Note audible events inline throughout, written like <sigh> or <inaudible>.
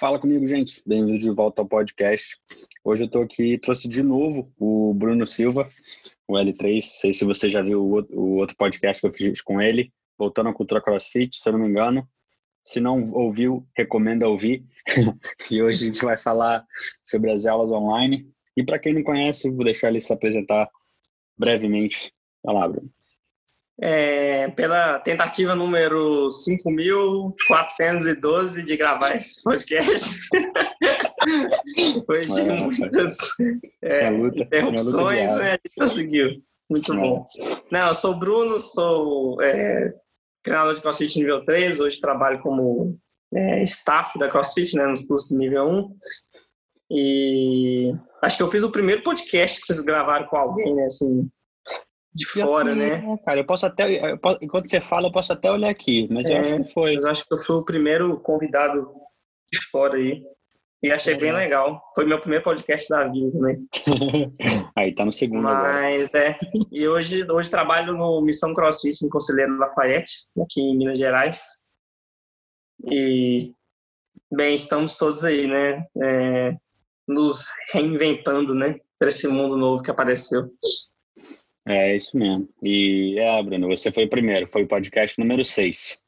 Fala comigo, gente. Bem-vindo de volta ao podcast. Hoje eu estou aqui, trouxe de novo o Bruno Silva, o L3. Não sei se você já viu o outro podcast que eu fiz com ele, voltando à cultura CrossFit, se eu não me engano. Se não ouviu, recomendo ouvir. <laughs> e hoje a gente vai falar sobre as aulas online. E para quem não conhece, vou deixar ele se apresentar brevemente. Vai Bruno é, pela tentativa número 5.412 de gravar esse podcast. <laughs> Depois de muitas é, é luta, interrupções, né, a gente conseguiu. Muito bom. Não, eu sou o Bruno, sou é, treinador de CrossFit nível 3, hoje trabalho como é, staff da CrossFit, né, nos cursos do nível 1. E acho que eu fiz o primeiro podcast que vocês gravaram com alguém, né, assim, de fora, né? né? Cara, eu posso até, eu posso, enquanto você fala, eu posso até olhar aqui, mas é, eu acho que foi. Eu acho que eu fui o primeiro convidado de fora aí. E achei é. bem legal. Foi meu primeiro podcast da vida também. <laughs> aí tá no segundo. Mas agora. é. E hoje, hoje trabalho no Missão CrossFit, no Conselheiro Lafayette, aqui em Minas Gerais. E, bem, estamos todos aí, né? É, nos reinventando, né? Para esse mundo novo que apareceu. É isso mesmo. E é, Bruno, você foi o primeiro, foi o podcast número 6.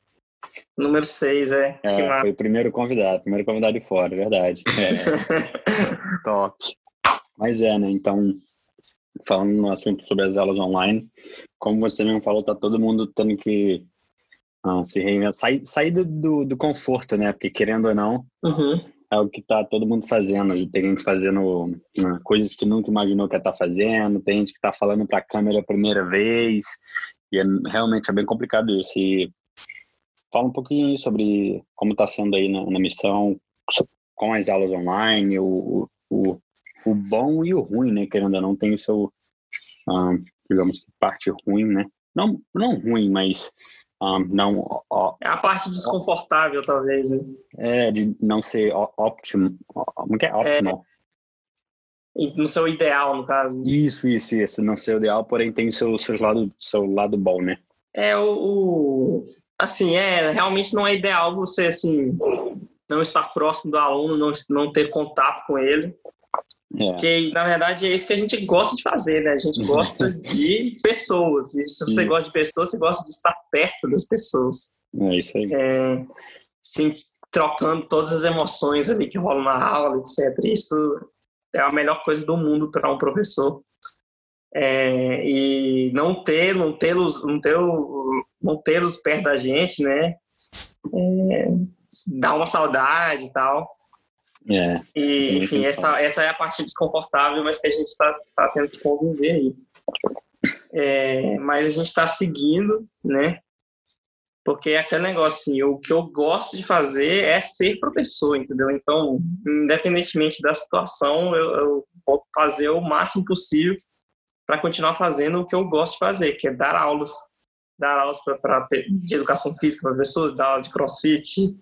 Número 6, é. é foi o primeiro convidado, primeiro convidado de fora, verdade. É. <laughs> Top. Mas é, né? Então, falando no assunto sobre as aulas online, como você mesmo falou, tá todo mundo tendo que ah, se reinventar, sair, sair do, do, do, conforto, né? Porque querendo ou não, uhum é o que está todo mundo fazendo. Tem gente fazendo né, coisas que nunca imaginou que ia estar tá fazendo, tem gente que está falando para a câmera a primeira vez, e é, realmente é bem complicado isso. E fala um pouquinho sobre como está sendo aí na, na, missão, com as aulas online, o, o, o bom e o ruim, né? Querendo ou não, tem o seu, ah, digamos, parte ruim, né? Não, não ruim, mas um, não. Ó, é a parte desconfortável, ó, talvez. Né? É, de não ser óptimo. Como que é? Optimal. É, no seu ideal, no caso. Isso, isso, isso. Não ser ideal, porém tem seu, seu, lado, seu lado bom, né? É, o, o. Assim, é, realmente não é ideal você, assim, não estar próximo do aluno, não, não ter contato com ele. É. Que, na verdade, é isso que a gente gosta de fazer, né? A gente <laughs> gosta de pessoas. E se você isso. gosta de pessoas, você gosta de estar perto das pessoas. É isso aí. É, sim, trocando todas as emoções ali que rolam na aula, etc. Isso é a melhor coisa do mundo para um professor. É, e não ter, não tê-los, não ter, não tê-los perto da gente, né? É, dá uma saudade e tal. É, e, enfim, essa, essa é a parte desconfortável, mas que a gente está tá tendo que conviver aí. É, mas a gente está seguindo, né? Porque é aquele negócio assim, o que eu gosto de fazer é ser professor, entendeu? Então, independentemente da situação, eu, eu vou fazer o máximo possível para continuar fazendo o que eu gosto de fazer, que é dar aulas. Dar aulas pra, pra de educação física para pessoas, dar aula de crossfit,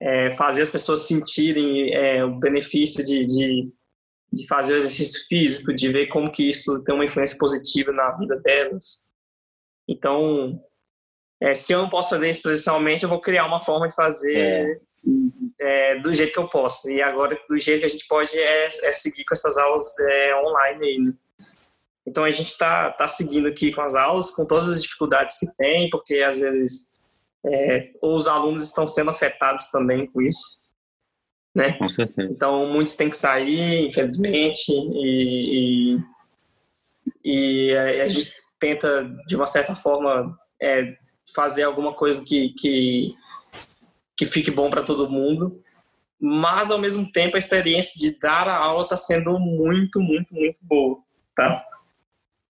é, fazer as pessoas sentirem é, o benefício de, de, de, fazer o exercício físico, de ver como que isso tem uma influência positiva na vida delas. Então, é, se eu não posso fazer isso presencialmente, eu vou criar uma forma de fazer é. é do jeito que eu posso. E agora, do jeito que a gente pode é, é seguir com essas aulas online aí, né? Então, a gente está tá seguindo aqui com as aulas, com todas as dificuldades que tem, porque às vezes é, os alunos estão sendo afetados também com isso. Né? Com certeza. Então, muitos têm que sair, infelizmente, e, e, e a gente tenta, de uma certa forma, é, fazer alguma coisa que, que, que fique bom para todo mundo, mas, ao mesmo tempo, a experiência de dar a aula está sendo muito, muito, muito boa, tá?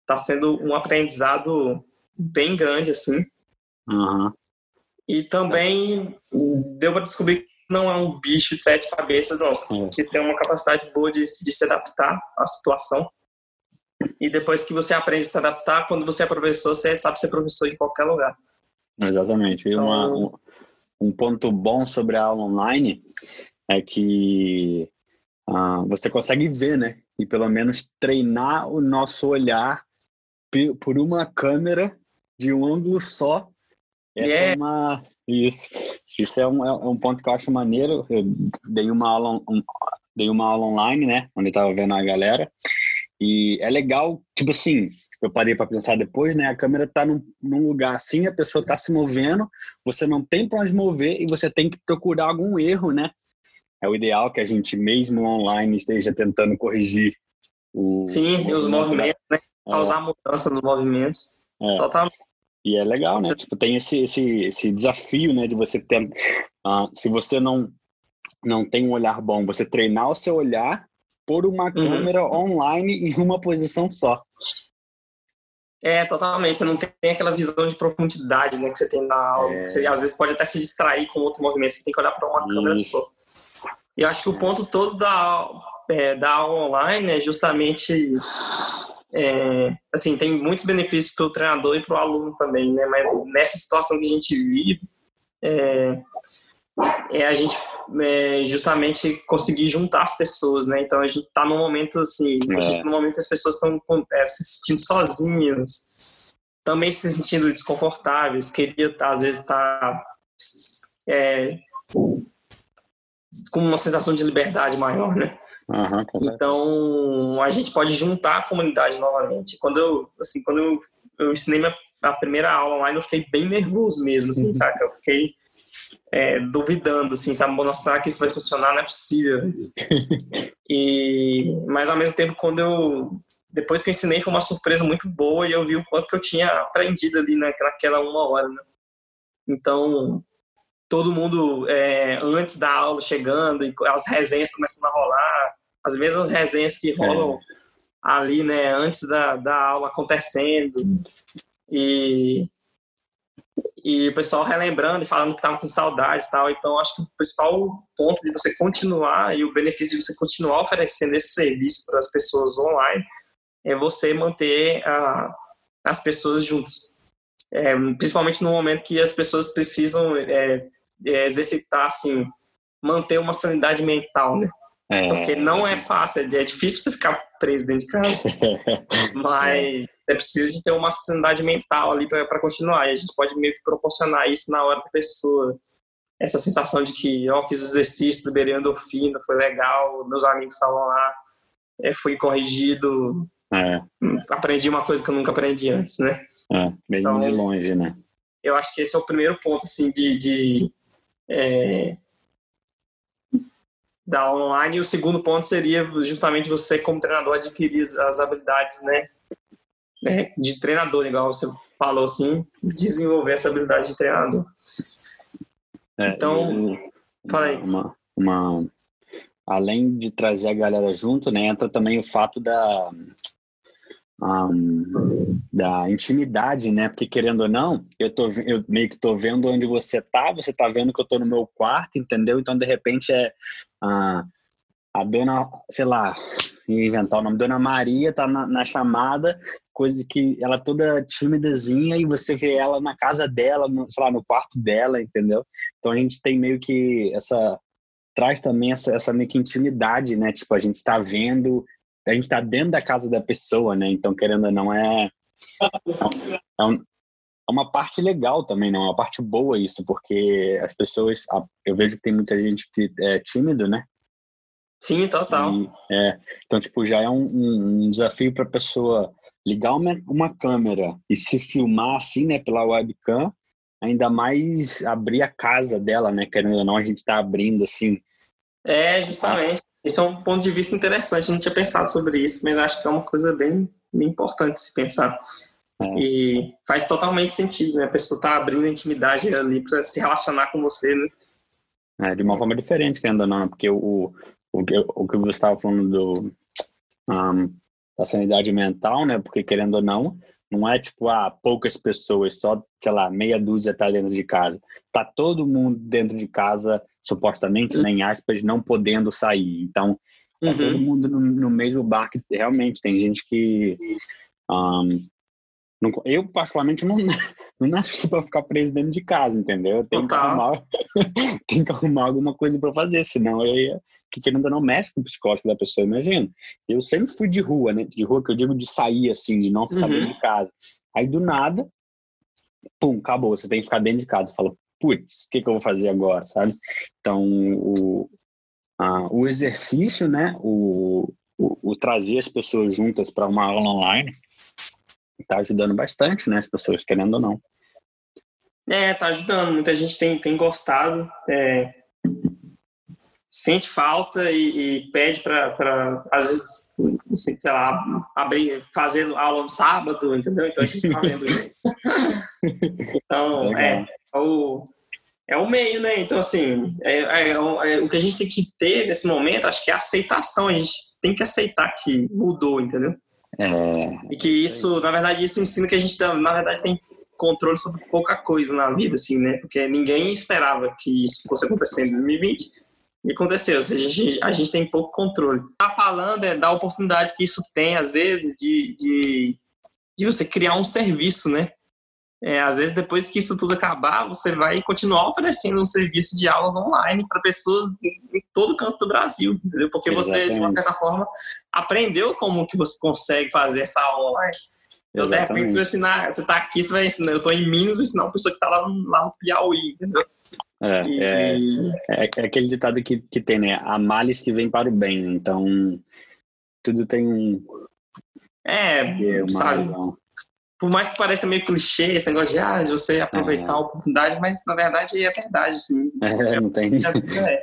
Está sendo um aprendizado bem grande, assim. Uhum. E também deu para descobrir que não é um bicho de sete cabeças, não. É. Que tem uma capacidade boa de, de se adaptar à situação. E depois que você aprende a se adaptar, quando você é professor, você sabe ser professor em qualquer lugar. Exatamente. E uma, então, um, um, ponto bom sobre a aula online é que uh, você consegue ver, né? E pelo menos treinar o nosso olhar por uma câmera de um ângulo só Essa yeah. é uma. Isso. Isso é um, é um ponto que eu acho maneiro. Eu dei uma aula, um, dei uma aula online, né? Onde eu tava vendo a galera. E é legal, tipo assim, eu parei para pensar depois, né? A câmera tá num, num, lugar assim, a pessoa tá se movendo, você não tem para onde mover e você tem que procurar algum erro, né? É o ideal que a gente, mesmo online, esteja tentando corrigir o. Sim, os movimentos, né? Causar é. mudança nos movimentos. É. Totalmente. E é legal, né? Tipo, tem esse, esse, esse desafio, né? De você ter. Uh, se você não, não tem um olhar bom, você treinar o seu olhar por uma uhum. câmera online em uma posição só. É, totalmente. Você não tem aquela visão de profundidade né, que você tem na aula. É... Você às vezes pode até se distrair com outro movimento. Você tem que olhar para uma Isso. câmera só. E eu acho que o ponto todo da, é, da aula online é justamente é, assim, tem muitos benefícios para o treinador e para o aluno também, né? Mas nessa situação que a gente vive, é, é a gente é, justamente conseguir juntar as pessoas, né? Então a gente está num momento assim, a gente, tá no momento que as pessoas estão é, se sentindo sozinhas, também se sentindo desconfortáveis, queria às vezes estar tá, é, com uma sensação de liberdade maior, né? Uhum, então a gente pode juntar a comunidade novamente. Quando eu, assim, quando eu, eu ensinei minha, a primeira aula online, eu fiquei bem nervoso mesmo, assim, uhum. saca? Eu fiquei é, duvidando, assim, sabe? Mostrar que isso vai funcionar não é possível. <laughs> e, mas ao mesmo tempo, quando eu depois que eu ensinei foi uma surpresa muito boa e eu vi o quanto que eu tinha aprendido ali naquela uma hora, né? Então todo mundo é, antes da aula chegando e as resenhas começando a rolar, as mesmas resenhas que rolam é. ali, né, antes da, da aula acontecendo e e o pessoal relembrando e falando que estava com saudade e tal. Então, acho que o principal ponto de você continuar e o benefício de você continuar oferecendo esse serviço para as pessoas online é você manter a, as pessoas juntas. É, principalmente no momento que as pessoas precisam é, é, exercitar, assim, manter uma sanidade mental, né? É. Porque não é fácil, é difícil você ficar preso dentro de casa. <laughs> Mas é preciso de ter uma sanidade mental ali para continuar. E a gente pode meio que proporcionar isso na hora da pessoa. Essa sensação de que, ó, oh, fiz o exercício, liberei endorfina, foi legal, meus amigos estavam lá, é, fui corrigido, é. aprendi uma coisa que eu nunca aprendi antes, né? É, bem então, de longe, né? Eu acho que esse é o primeiro ponto, assim, de, de é, da online. E o segundo ponto seria justamente você, como treinador, adquirir as habilidades, né? né de treinador, igual você falou assim, desenvolver essa habilidade de treinador. É, então, fala aí. Uma, uma, além de trazer a galera junto, né, entra também o fato da um, da intimidade, né? Porque querendo ou não, eu tô eu meio que tô vendo onde você tá, você tá vendo que eu tô no meu quarto, entendeu? Então de repente é a, a dona, sei lá, inventar o nome, dona Maria tá na, na chamada, coisa que ela toda timidazinha e você vê ela na casa dela, no, sei lá, no quarto dela, entendeu? Então a gente tem meio que essa traz também essa, essa meio que intimidade, né? Tipo, a gente tá vendo a gente está dentro da casa da pessoa, né? Então, querendo ou não, é, é, um, é uma parte legal também, não? É uma parte boa isso, porque as pessoas, eu vejo que tem muita gente que é tímido, né? Sim, total. E, é, então, tipo, já é um, um desafio para a pessoa ligar uma, uma câmera e se filmar assim, né, pela webcam, ainda mais abrir a casa dela, né? Querendo ou não, a gente está abrindo assim. É, justamente. Esse é um ponto de vista interessante, não tinha pensado sobre isso, mas acho que é uma coisa bem, bem importante se pensar. É. E faz totalmente sentido, né? A pessoa tá abrindo a intimidade ali para se relacionar com você, né? É, de uma forma diferente, ainda não, né? porque o, o, o que você estava falando do, um, da sanidade mental, né? Porque querendo ou não, não é tipo, ah, poucas pessoas, só, sei lá, meia dúzia tá dentro de casa. Tá todo mundo dentro de casa supostamente, né, em aspas, não podendo sair. Então, tá uhum. todo mundo no, no, mesmo barco. Realmente, tem gente que. Um, não, eu, particularmente, não, <laughs> não nasci para ficar preso dentro de casa, entendeu? Eu tenho, que arrumar, <laughs> tenho que arrumar alguma coisa para fazer, senão eu ia. Que querendo ou não mexe com o psicológico da pessoa, imagina. Eu sempre fui de rua, né? De rua, que eu digo de sair, assim, de não ficar uhum. dentro de casa. Aí, do nada, pum, acabou. Você tem que ficar dentro de casa. Fala, putz, o que, que eu vou fazer agora, sabe? Então, o, a, o exercício, né? O, o, o trazer as pessoas juntas para uma aula online está ajudando bastante, né? As pessoas querendo ou não. É, tá ajudando. Muita gente tem, tem gostado. É, sente falta e, e pede para, às vezes, assim, sei lá, abrir, fazer aula no sábado, entendeu? Então a gente tá vendo isso. <laughs> então, é, é, o, é o meio, né? Então, assim, é, é, é, o que a gente tem que ter nesse momento, acho que é a aceitação. A gente tem que aceitar que mudou, entendeu? É, e que isso, na verdade, isso ensina que a gente, na verdade, tem controle sobre pouca coisa na vida, assim, né? Porque ninguém esperava que isso fosse acontecer em 2020 e aconteceu, seja, a gente, a gente tem pouco controle. Tá falando é da oportunidade que isso tem, às vezes, de, de, de você criar um serviço, né? É, às vezes, depois que isso tudo acabar, você vai continuar oferecendo um serviço de aulas online para pessoas em todo canto do Brasil, entendeu? Porque você, de uma certa forma, aprendeu como que você consegue fazer essa aula online. Então, de repente, você vai ensinar, você está aqui, você vai ensinar, eu estou em Minas, vou ensinar uma pessoa que está lá, lá no Piauí, entendeu? É, é, é, é, aquele ditado que, que tem, né? Há males que vem para o bem. Então, tudo tem um. É, sabe? Razão. Por mais que pareça meio clichê esse negócio de, ah, você aproveitar é. a oportunidade, mas na verdade é verdade, assim. É, não tem. É.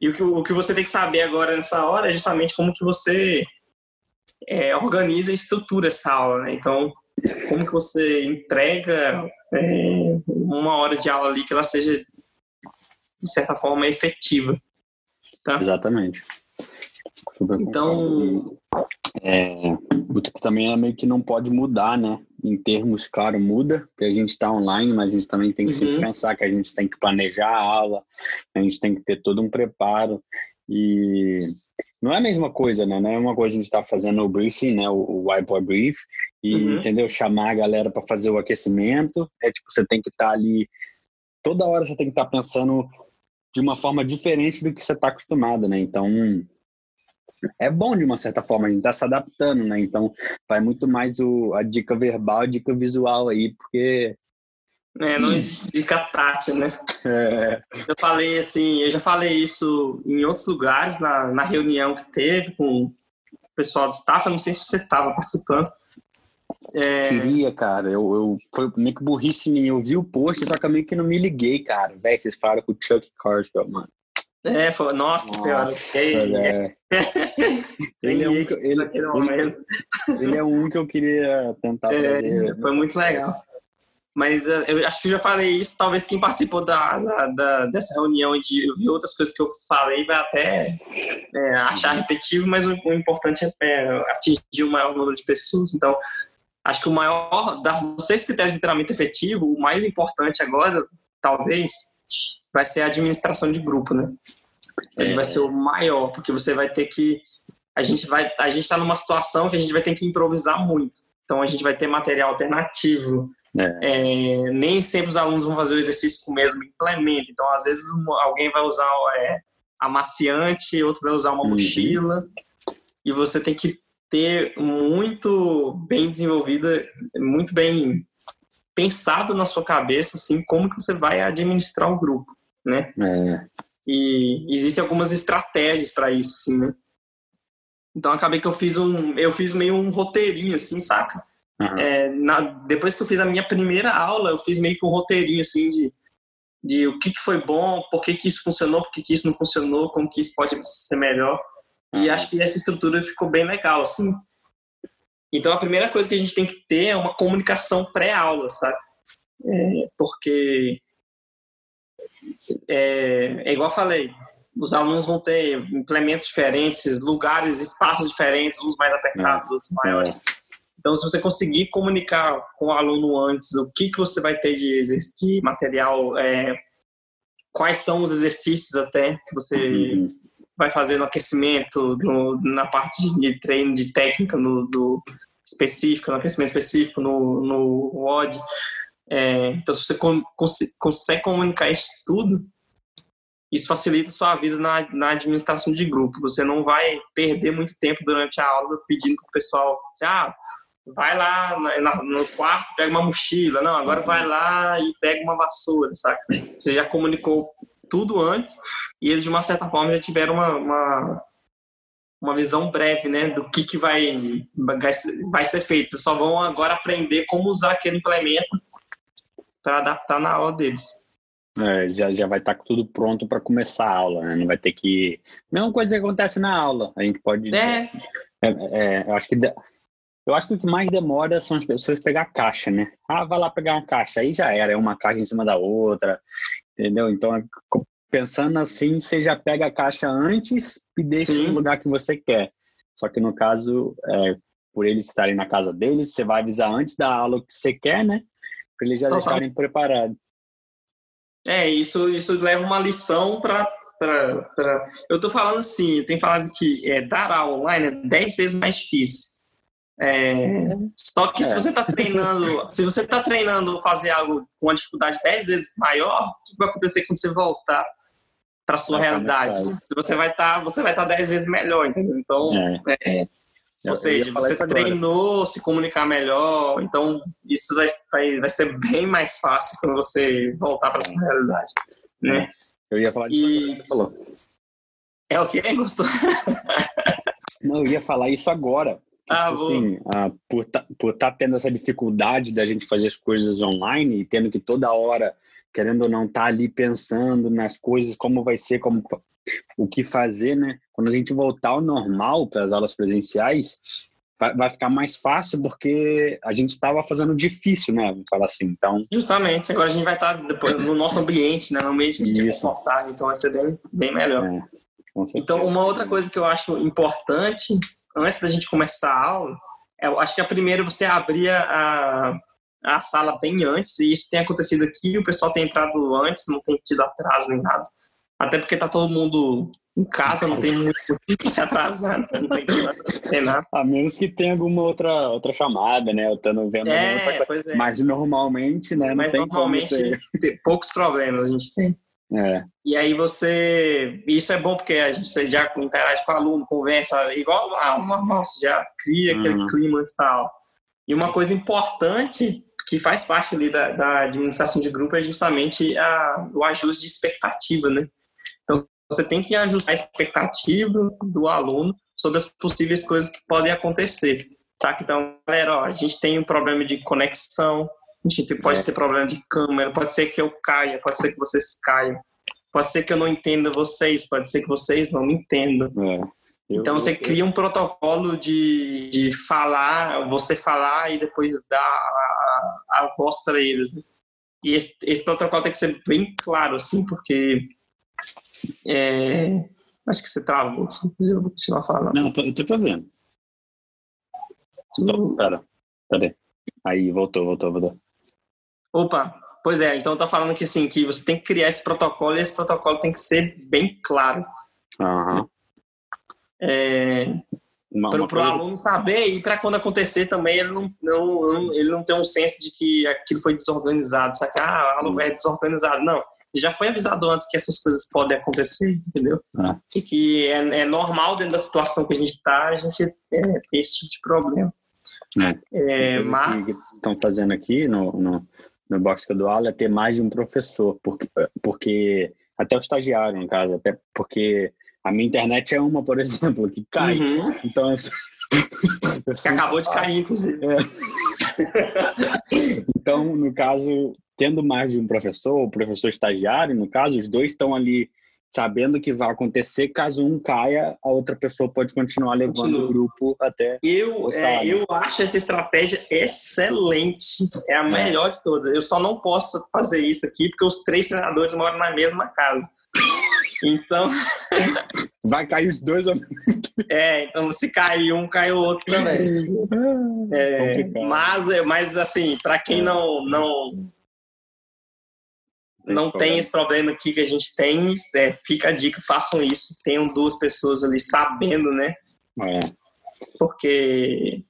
E o que, o que você tem que saber agora nessa hora é justamente como que você é, organiza e estrutura essa aula, né? Então, como que você entrega é, uma hora de aula ali que ela seja de certa forma, efetiva. Tá? Exatamente. Super então. É, o que também é meio que não pode mudar, né? Em termos, claro, muda, porque a gente está online, mas a gente também tem que uhum. pensar que a gente tem que planejar a aula, a gente tem que ter todo um preparo. E não é a mesma coisa, né? Não é uma coisa a gente estar tá fazendo o briefing, né? O, o whiteboard brief, e, uhum. entendeu? Chamar a galera para fazer o aquecimento. É tipo, você tem que estar tá ali. Toda hora você tem que estar tá pensando de uma forma diferente do que você está acostumado, né? Então, é bom de uma certa forma, a gente está se adaptando, né? Então, vai muito mais o, a dica verbal, a dica visual aí, porque. É, não existe dica tátil, né? É. Eu falei assim, eu já falei isso em outros lugares, na, na reunião que teve com o pessoal do staff, eu não sei se você estava participando, é... Queria, cara. Eu, eu foi meio que burrice minha. Eu vi o post, só que eu meio que não me liguei, cara. Véi, vocês falaram com o Chuck Carswell, mano. É, foi, nossa, nossa senhora. É. ele, é um que, ele, ele, é um que eu queria tentar é, fazer. Foi muito legal. Mas uh, eu acho que já falei isso. Talvez quem participou da, da, da dessa reunião e de ouvir outras coisas que eu falei vai até é, achar repetitivo, mas o, o importante é, é atingir o maior número de pessoas. Então, Acho que o maior, das seis critérios de treinamento efetivo, o mais importante agora, talvez, vai ser a administração de grupo, né? Ele é. vai ser o maior, porque você vai ter que. A gente vai, a gente está numa situação que a gente vai ter que improvisar muito. Então a gente vai ter material alternativo. É. É, nem sempre os alunos vão fazer o exercício com o mesmo implemento. Então às vezes alguém vai usar é, amaciante, outro vai usar uma uhum. mochila. E você tem que ter muito bem desenvolvida, muito bem pensado na sua cabeça, assim, como que você vai administrar o grupo, né? É. E existem algumas estratégias para isso, assim, né? Então acabei que eu fiz um, eu fiz meio um roteirinho, assim, saca? Uhum. É, na, depois que eu fiz a minha primeira aula, eu fiz meio que um roteirinho, assim, de, de o que, que foi bom, por que, que isso funcionou, por que, que isso não funcionou, como que isso pode ser melhor. E acho que essa estrutura ficou bem legal, assim. Então, a primeira coisa que a gente tem que ter é uma comunicação pré-aula, sabe? É, porque, é, é igual eu falei, os alunos vão ter implementos diferentes, lugares, espaços diferentes, uns mais apertados, outros maiores. É. Então, se você conseguir comunicar com o aluno antes o que, que você vai ter de, de material, é, quais são os exercícios até que você uhum vai fazer no aquecimento, no, na parte de treino de técnica no, do específico, no aquecimento específico, no, no WOD. É, então, se você cons consegue comunicar isso tudo, isso facilita a sua vida na, na administração de grupo. Você não vai perder muito tempo durante a aula pedindo para o pessoal, assim, ah, vai lá no quarto, pega uma mochila. Não, agora vai lá e pega uma vassoura, saca? Você já comunicou tudo antes e eles, de uma certa forma, já tiveram uma, uma, uma visão breve, né, do que, que vai, vai ser feito. Só vão agora aprender como usar aquele implemento para adaptar na aula deles. É, já, já vai estar tá tudo pronto para começar a aula, né? Não vai ter que. Mesma coisa que acontece na aula. A gente pode. É. é, é eu acho que. Eu acho que o que mais demora são as pessoas pegar caixa, né? Ah, vai lá pegar uma caixa, aí já era, é uma caixa em cima da outra, entendeu? Então, pensando assim, você já pega a caixa antes e deixa Sim. no lugar que você quer. Só que no caso, é, por eles estarem na casa deles, você vai avisar antes da aula o que você quer, né? Para eles já Total. deixarem preparado. É, isso, isso leva uma lição para. Eu estou falando assim, eu tenho falado que é, dar aula online é 10 vezes mais difícil. É, só que é. se você está treinando, se você está treinando fazer algo com uma dificuldade 10 vezes maior, o que vai acontecer quando você voltar para sua realidade? Você vai estar, tá, você vai estar tá 10 vezes melhor, entendeu? Então, é. é ou seja, você treinou se comunicar melhor, então isso vai, vai, vai ser bem mais fácil quando você voltar para sua realidade, né? Eu ia falar disso e... você falou. É o que? <laughs> Gostou? Não, eu ia falar isso agora. Ah, tipo assim, ah, por tá, estar tá tendo essa dificuldade da gente fazer as coisas online e tendo que toda hora, querendo ou não, estar tá ali pensando nas coisas, como vai ser, como o que fazer, né? Quando a gente voltar ao normal para as aulas presenciais, vai ficar mais fácil porque a gente estava fazendo difícil, né? Vamos falar assim. Então, justamente. Agora a gente vai estar depois no nosso ambiente, né? No ambiente que a gente é confortável, então vai ser bem, bem melhor. É, então, uma outra coisa que eu acho importante antes da gente começar a aula, eu acho que a primeira você abria a a sala bem antes, e isso tem acontecido aqui, o pessoal tem entrado antes, não tem tido atraso nem nada. Até porque tá todo mundo em casa, não tem muito que se atrasar, não tem nada. A menos que tenha alguma outra, outra chamada, né? Eu tô vendo é, outra coisa. É. Mas normalmente, né? Não Mas normalmente, poucos problemas a gente tem. É. E aí você. Isso é bom porque a gente você já interage com o aluno, conversa, igual ah, normal, você já cria aquele uhum. clima e tal. E uma coisa importante que faz parte ali da, da administração de grupo é justamente a, o ajuste de expectativa, né? você tem que ajustar a expectativa do aluno sobre as possíveis coisas que podem acontecer. Sabe? Então, galera, ó, a gente tem um problema de conexão, a gente pode é. ter problema de câmera, pode ser que eu caia, pode ser que vocês caiam, pode ser que eu não entenda vocês, pode ser que vocês não me entendam. É. Então você cria um protocolo de, de falar, você falar e depois dar a, a voz para eles. Né? E esse, esse protocolo tem que ser bem claro, assim, porque é... Acho que você travou. Mas eu vou continuar falando. Não, eu tô, eu tô te ouvindo. Pera, pera aí. voltou, voltou, voltou. Opa, pois é, então tô falando que assim, que você tem que criar esse protocolo e esse protocolo tem que ser bem claro. Uhum. É, para o aluno saber e para quando acontecer também ele não, não, ele não tem um senso de que aquilo foi desorganizado, sabe? Ah, aluno é desorganizado. Não, já foi avisado antes que essas coisas podem acontecer, entendeu? Ah. E que é, é, normal dentro da situação que a gente está, a gente é, ter esse tipo de problema. É. é mas... O que estão fazendo aqui no, no, no box que eu dou aula é ter mais de um professor, porque, porque até o estagiário, no caso, até porque a minha internet é uma, por exemplo, que cai. Uhum. Então, assim, que acabou de cair, inclusive. É. então, no caso, tendo mais de um professor, ou professor estagiário, no caso, os dois estão ali sabendo o que vai acontecer. Caso um caia, a outra pessoa pode continuar levando Continua. o grupo até. Eu, é, eu acho essa estratégia excelente. É a é. melhor de todas. Eu só não posso fazer isso aqui porque os três treinadores moram na mesma casa. Então. Vai cair os dois É, então se cair um, cai o outro também. É, mas, mas, assim, para quem é. não, não não tem esse problema aqui que a gente tem, é, fica a dica, façam isso, tenham duas pessoas ali sabendo, né? É. Porque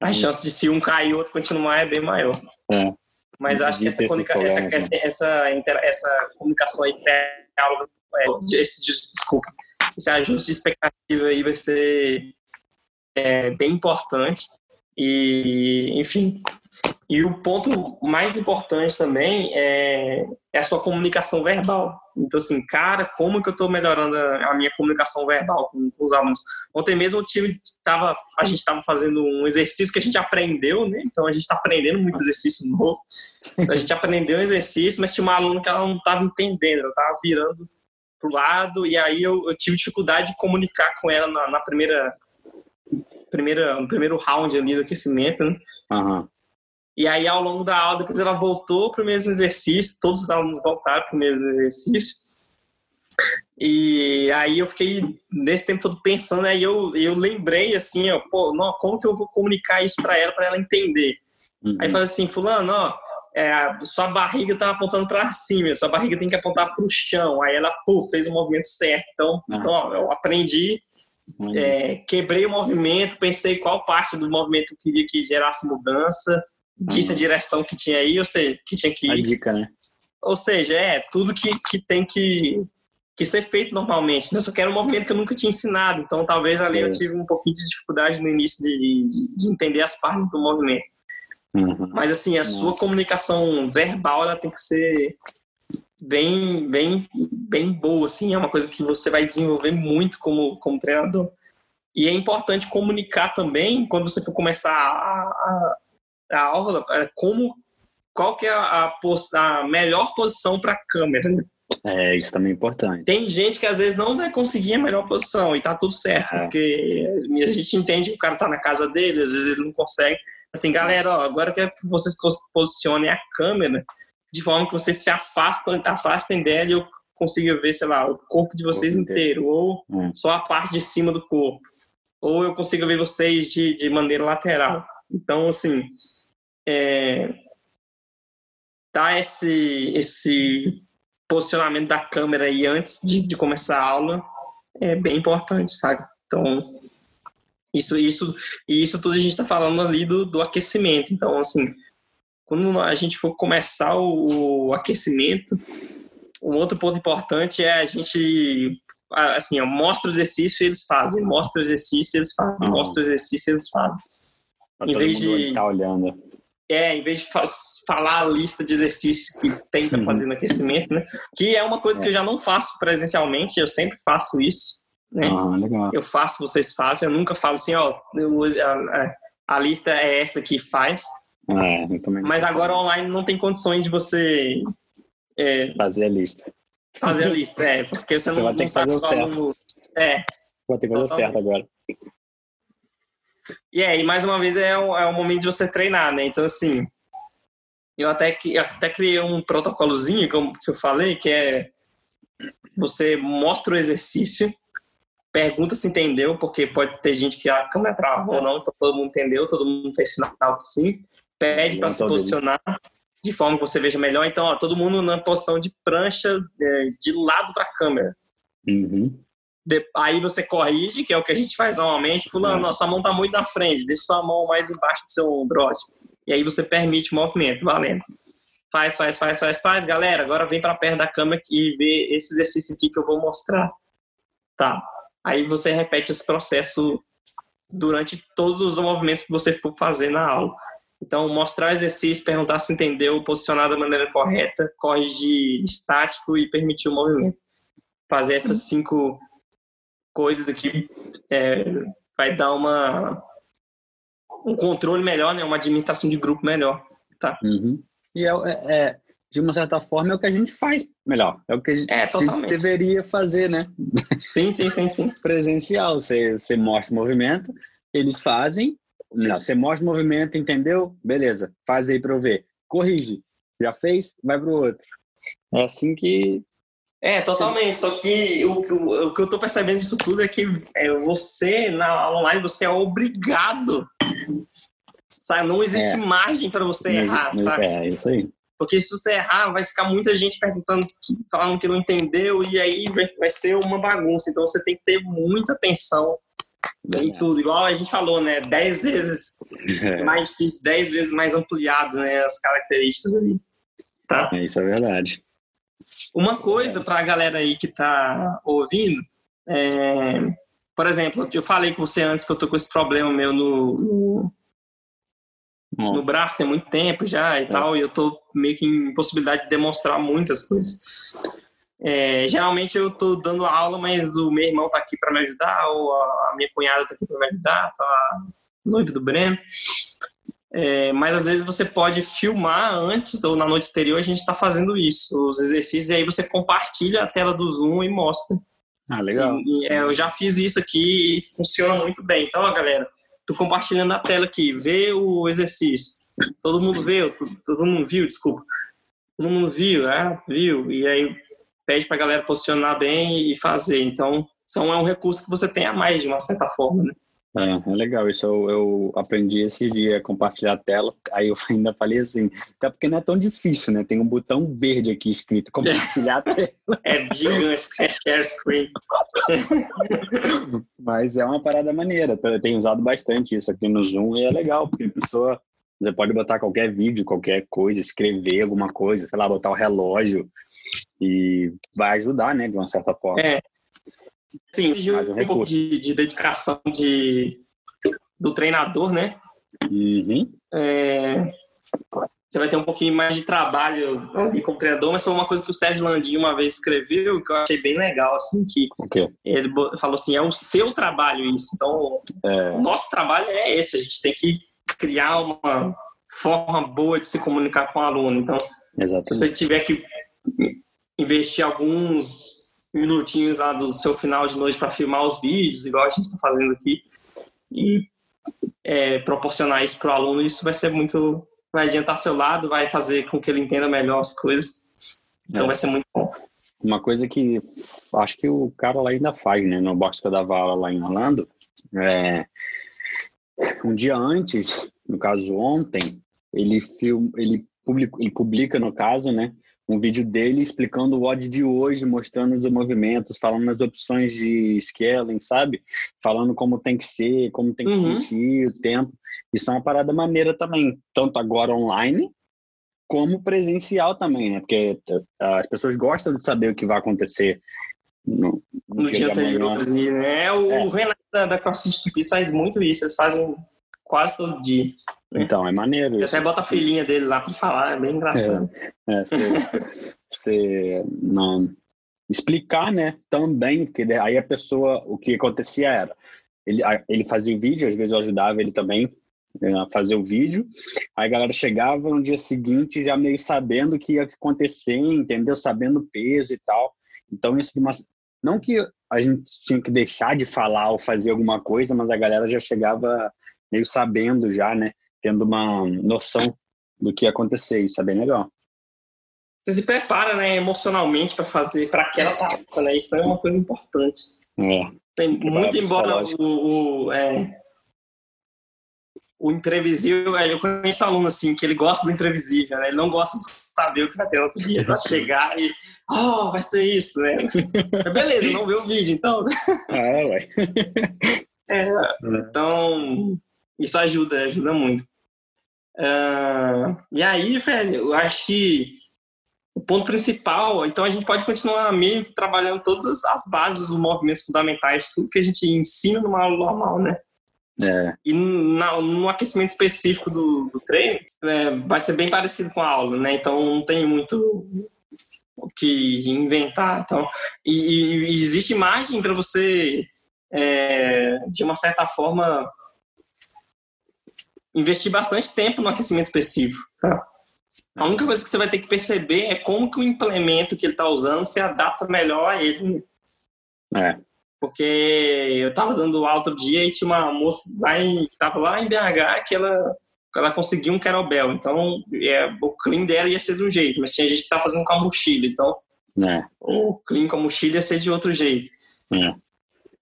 a hum. chance de se um cair e outro continuar é bem maior. É. Mas acho que essa, comunica essa, essa, essa, essa, comunicação aí, é, esse, desculpa, esse ajuste de expectativa aí vai ser é, bem importante. E, enfim, e o ponto mais importante também é, é a sua comunicação verbal. Então, assim, cara, como que eu estou melhorando a, minha comunicação verbal com, com, os alunos? Ontem mesmo o time tava, a gente estava fazendo um exercício que a gente aprendeu, né? Então, a gente está aprendendo muito exercício novo. Então, a gente aprendeu um exercício, mas tinha uma aluna que ela não estava entendendo, ela estava virando pro lado, e aí eu, eu, tive dificuldade de comunicar com ela na, na primeira, primeira, no primeiro round ali do aquecimento, né? Uhum. E aí, ao longo da aula, depois ela voltou para o mesmo exercício, todos os alunos voltaram para o mesmo exercício. E aí eu fiquei nesse tempo todo pensando, aí eu, eu lembrei assim, ó, pô, não, como que eu vou comunicar isso para ela, para ela entender? Uhum. Aí falei assim, fulano, ó, é, sua barriga tá apontando para cima, sua barriga tem que apontar para o chão. Aí ela, pô, fez o movimento certo. Então, ah. então ó, eu aprendi, uhum. é, quebrei o movimento, pensei qual parte do movimento eu queria que gerasse mudança, disse a direção que tinha aí, ou seja, que tinha que ir. A dica, né? Ou seja, é tudo que, que tem que, que ser feito normalmente. Eu só quero um movimento que eu nunca tinha ensinado, então talvez ali é. eu tive um pouquinho de dificuldade no início de, de, de entender as partes do movimento. Uhum. Mas assim, a sua comunicação verbal ela tem que ser bem, bem, bem boa, assim, é uma coisa que você vai desenvolver muito como, como treinador. E é importante comunicar também quando você for começar a, a, a aula, é, como qual que é a, a melhor posição para a câmera. Né? É, isso também é importante. Tem gente que às vezes não vai conseguir a melhor posição e tá tudo certo, é. porque a gente entende que o cara tá na casa dele, às vezes ele não consegue. Assim, galera, ó, agora que vocês posicionem a câmera de forma que vocês se afastam, afastem dela e eu consiga ver, sei lá, o corpo de vocês corpo inteiro, inteiro, ou hum. só a parte de cima do corpo, ou eu consiga ver vocês de, de maneira lateral. Então, assim, é, dar esse, esse posicionamento da câmera aí antes de, de começar a aula é bem importante, sabe? Então, isso, isso, e isso tudo a gente está falando ali do, do aquecimento. Então, assim, quando a gente for começar o, o aquecimento, um outro ponto importante é a gente, assim, ó, mostra o exercício e eles fazem, mostra o exercício e eles fazem, mostra o exercício e eles fazem. Pra em vez de ficar olhando. É, em vez de falar a lista de exercícios que tem para fazer no aquecimento, né? Que é uma coisa é. que eu já não faço presencialmente, eu sempre faço isso. Né? Ah, legal. Eu faço, vocês fazem, eu nunca falo assim, ó, eu, a, a, lista é essa que faz. É, eu também Mas agora online não tem condições de você é, fazer a lista. Fazer a lista, é, porque você, você não, vai ter que fazer o certo. É. Vou ter que fazer o certo agora. E é, e mais uma vez é o, é o momento de você treinar, né? Então, assim, eu até, eu até criei um protocolozinho, como que eu falei, que é você mostra o exercício, pergunta se entendeu, porque pode ter gente que a câmera travou ou não, então todo mundo entendeu, todo mundo fez sinal que sim. Pede para se posicionar de forma que você veja melhor. Então, ó, todo mundo na posição de prancha é, de lado para a câmera. Uhum. De, aí você corrige, que é o que a gente faz normalmente. Fulano, é. nossa mão está muito na frente, deixa sua mão mais embaixo do seu ombro. E aí você permite o movimento, valendo. Faz, faz, faz, faz, faz. Galera, agora vem para perto da câmera e vê esse exercício aqui que eu vou mostrar. Tá. Aí você repete esse processo durante todos os movimentos que você for fazer na aula. Então, mostrar o exercício, perguntar se entendeu, posicionar da maneira correta, corrigir estático e permitir o movimento. Fazer essas cinco coisas aqui é, vai dar uma um controle melhor, né? Uma administração de grupo melhor, tá? Uhum. E é, é, é de uma certa forma, é o que a gente faz melhor. É o que a gente, é, a gente deveria fazer, né? Sim, sim, sim, sim. <laughs> Presencial. Você, você mostra o movimento, eles fazem. Não, você mostra o movimento, entendeu? Beleza, faz aí para eu ver. Corrige. Já fez? Vai para o outro. É assim que. É, totalmente. Sim. Só que o, o, o, que eu tô percebendo disso tudo é que é, você, na online, você é obrigado. Sabe? Não existe é. margem para você errar, sabe? É, isso aí. Porque se você errar, vai ficar muita gente perguntando, falando que não entendeu, e aí vai ser uma bagunça. Então você tem que ter muita atenção em tudo. Igual a gente falou, né? Dez vezes é. mais difícil, dez vezes mais ampliado, né? As características ali. Tá? É, isso é verdade. Uma coisa para a galera aí que tá ouvindo, é, por exemplo, eu falei com você antes que eu tô com esse problema meu no, no no braço tem muito tempo já e é. tal, e eu tô meio que em possibilidade de demonstrar muitas coisas. É, geralmente eu tô dando aula, mas o meu irmão tá aqui para me ajudar, ou a minha cunhada tá aqui para me ajudar, tá a noiva do Breno. É, mas às vezes você pode filmar antes ou na noite anterior a gente está fazendo isso, os exercícios, e aí você compartilha a tela do Zoom e mostra. Ah, legal. E, é, eu já fiz isso aqui e funciona muito bem. Então, ó, galera, tô compartilhando a tela aqui, vê o exercício. Todo mundo viu? Todo mundo viu, desculpa. Todo mundo viu, é? Viu. E aí pede pra galera posicionar bem e fazer. Então, são, é um recurso que você tem a mais, de uma certa forma, né? É, é legal, isso eu, eu, aprendi esse dia, compartilhar a tela, aí eu <laughs> ainda falei assim, até porque não é tão difícil, né? Tem um botão verde aqui escrito, compartilhar a <laughs> tela. É gigante, é share screen. <laughs> Mas é uma parada maneira, eu tenho usado bastante isso aqui no Zoom e é legal, porque a pessoa, você pode botar qualquer vídeo, qualquer coisa, escrever alguma coisa, sei lá, botar o relógio e vai ajudar, né, de uma certa forma. É, Sim, um, um pouco de, de, dedicação de, do treinador, né? Uhum. É, você vai ter um pouquinho mais de trabalho ali como treinador, mas foi uma coisa que o Sérgio Landim uma vez escreveu que eu achei bem legal, assim, que okay. ele falou assim, é o seu trabalho isso. Então, é... o nosso trabalho é esse, a gente tem que criar uma forma boa de se comunicar com o aluno. Então, Exatamente. se você tiver que investir alguns minutinhos lá do seu final de noite para filmar os vídeos, igual a gente está fazendo aqui, e é, proporcionar isso para o aluno, isso vai ser muito. vai adiantar seu lado, vai fazer com que ele entenda melhor as coisas. Então é. vai ser muito bom. Uma coisa que acho que o cara lá ainda faz, né? No box que eu dava aula lá em Orlando, é, um dia antes, no caso ontem, ele, film, ele, publica, ele publica, no caso, né? Um vídeo dele explicando o odd de hoje, mostrando os movimentos, falando as opções de scaling, sabe? Falando como tem que ser, como tem que uhum. sentir o tempo. Isso é uma parada maneira também, tanto agora online como presencial também, né? Porque as pessoas gostam de saber o que vai acontecer no, no, no dia, dia anterior. Né? O é. Renato da, da CrossFit Tupi faz muito isso, eles fazem quase todo dia. Então, é maneiro. Ele até bota a filhinha dele lá para falar, é bem engraçado. É, é <laughs> não explicar, né, também, porque aí a pessoa, o que acontecia era, ele, ele fazia o vídeo, às vezes eu ajudava ele também é, a fazer o vídeo, aí a galera chegava no dia seguinte já meio sabendo o que ia acontecer, entendeu? Sabendo o peso e tal. Então isso de uma... não que a gente tinha que deixar de falar ou fazer alguma coisa, mas a galera já chegava meio sabendo já, né? Tendo uma noção do que ia acontecer. Isso é bem legal. Você se prepara, né, emocionalmente para fazer para aquela tarefa, né? Isso é uma coisa importante. É. Tem muito embora o, o, é, o imprevisível, é, eu conheço aluno assim que ele gosta do imprevisível, né? Ele não gosta de saber o que vai ter no outro dia, para <laughs> chegar e oh, vai ser isso, né? <laughs> Beleza, não vê o vídeo, então. É, ué. <laughs> É, então, isso ajuda, ajuda muito. Uh, e aí, velho, eu acho que o ponto principal, então a gente pode continuar meio que trabalhando todas as bases, os movimentos fundamentais, tudo que a gente ensina numa aula normal, né? É. E na, no aquecimento específico do, do treino, é, vai ser bem parecido com a aula, né? Então não tem muito o que inventar. Então, e, e existe margem para você, é, de uma certa forma, investir bastante tempo no aquecimento específico. Tá? A única coisa que você vai ter que perceber é como que o implemento que ele está usando se adapta melhor a ele. É. Porque eu estava dando aula outro dia e tinha uma moça lá em, que estava lá em BH que ela, ela conseguiu um kettlebell. Então, é, o clean dela ia ser de um jeito, mas tinha gente que estava fazendo com a mochila. Então, é. o clean com a mochila ia ser de outro jeito. É.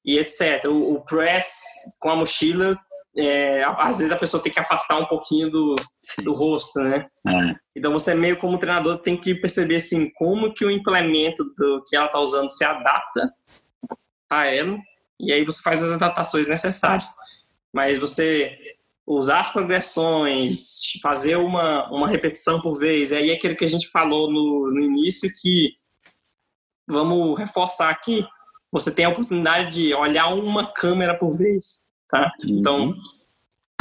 E etc. O, o press com a mochila é, às vezes a pessoa tem que afastar um pouquinho do, do rosto, né? É. Então você meio como treinador tem que perceber assim como que o implemento do, que ela está usando se adapta a ela e aí você faz as adaptações necessárias. Mas você usar as progressões, fazer uma, uma repetição por vez, aí é aquilo que a gente falou no, no início que vamos reforçar aqui, você tem a oportunidade de olhar uma câmera por vez Tá? Então,